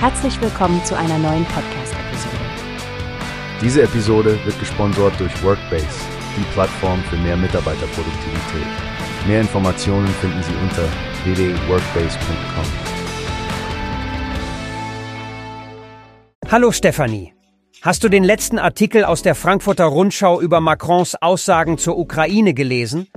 Herzlich willkommen zu einer neuen Podcast-Episode. Diese Episode wird gesponsert durch Workbase, die Plattform für mehr Mitarbeiterproduktivität. Mehr Informationen finden Sie unter www.workbase.com. Hallo Stefanie. Hast du den letzten Artikel aus der Frankfurter Rundschau über Macrons Aussagen zur Ukraine gelesen?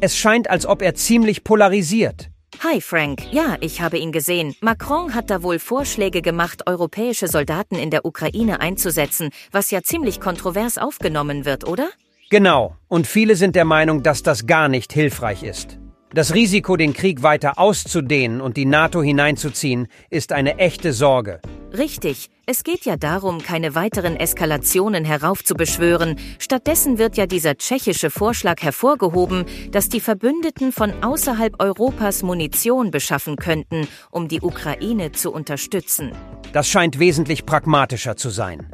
Es scheint, als ob er ziemlich polarisiert. Hi Frank, ja, ich habe ihn gesehen. Macron hat da wohl Vorschläge gemacht, europäische Soldaten in der Ukraine einzusetzen, was ja ziemlich kontrovers aufgenommen wird, oder? Genau, und viele sind der Meinung, dass das gar nicht hilfreich ist. Das Risiko, den Krieg weiter auszudehnen und die NATO hineinzuziehen, ist eine echte Sorge. Richtig. Es geht ja darum, keine weiteren Eskalationen heraufzubeschwören. Stattdessen wird ja dieser tschechische Vorschlag hervorgehoben, dass die Verbündeten von außerhalb Europas Munition beschaffen könnten, um die Ukraine zu unterstützen. Das scheint wesentlich pragmatischer zu sein.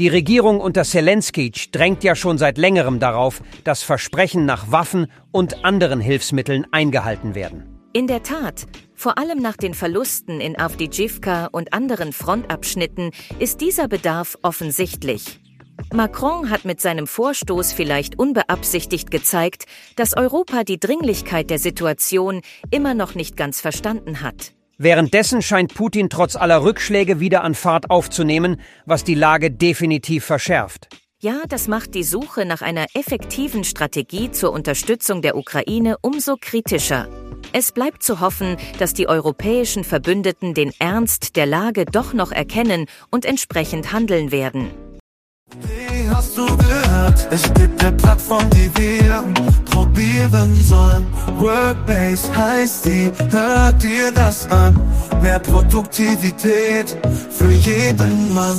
Die Regierung unter Zelensky drängt ja schon seit längerem darauf, dass Versprechen nach Waffen und anderen Hilfsmitteln eingehalten werden. In der Tat, vor allem nach den Verlusten in Avdijivka und anderen Frontabschnitten ist dieser Bedarf offensichtlich. Macron hat mit seinem Vorstoß vielleicht unbeabsichtigt gezeigt, dass Europa die Dringlichkeit der Situation immer noch nicht ganz verstanden hat. Währenddessen scheint Putin trotz aller Rückschläge wieder an Fahrt aufzunehmen, was die Lage definitiv verschärft. Ja, das macht die Suche nach einer effektiven Strategie zur Unterstützung der Ukraine umso kritischer. Es bleibt zu hoffen, dass die europäischen Verbündeten den Ernst der Lage doch noch erkennen und entsprechend handeln werden. Wie hast du gehört? Es gibt eine Plattform, die wir probieren sollen. Workbase heißt die, hört dir das an. Mehr Produktivität für jeden Mann.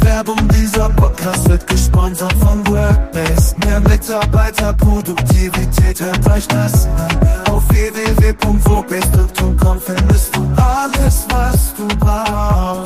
Werbung dieser Podcast wird gesponsert von Workbase. Mehr Mitarbeiterproduktivität, hört euch das an dann findest du alles, was du brauchst.